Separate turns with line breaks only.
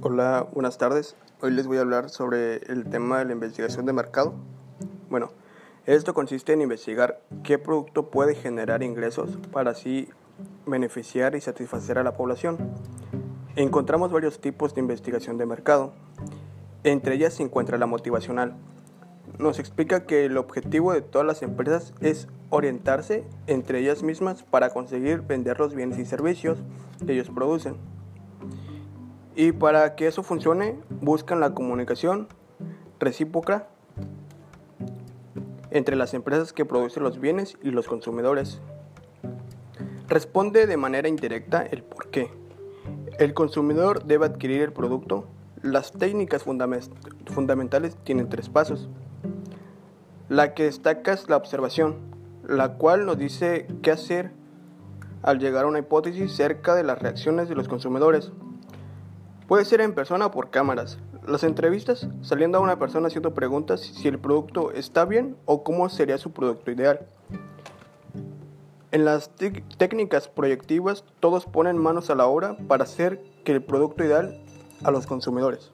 Hola, buenas tardes. Hoy les voy a hablar sobre el tema de la investigación de mercado. Bueno, esto consiste en investigar qué producto puede generar ingresos para así beneficiar y satisfacer a la población. Encontramos varios tipos de investigación de mercado. Entre ellas se encuentra la motivacional. Nos explica que el objetivo de todas las empresas es orientarse entre ellas mismas para conseguir vender los bienes y servicios que ellos producen. Y para que eso funcione, buscan la comunicación recíproca entre las empresas que producen los bienes y los consumidores. Responde de manera indirecta el por qué. El consumidor debe adquirir el producto. Las técnicas fundamentales tienen tres pasos. La que destaca es la observación, la cual nos dice qué hacer al llegar a una hipótesis cerca de las reacciones de los consumidores. Puede ser en persona o por cámaras. Las entrevistas, saliendo a una persona haciendo preguntas si el producto está bien o cómo sería su producto ideal. En las técnicas proyectivas, todos ponen manos a la obra para hacer que el producto ideal a los consumidores.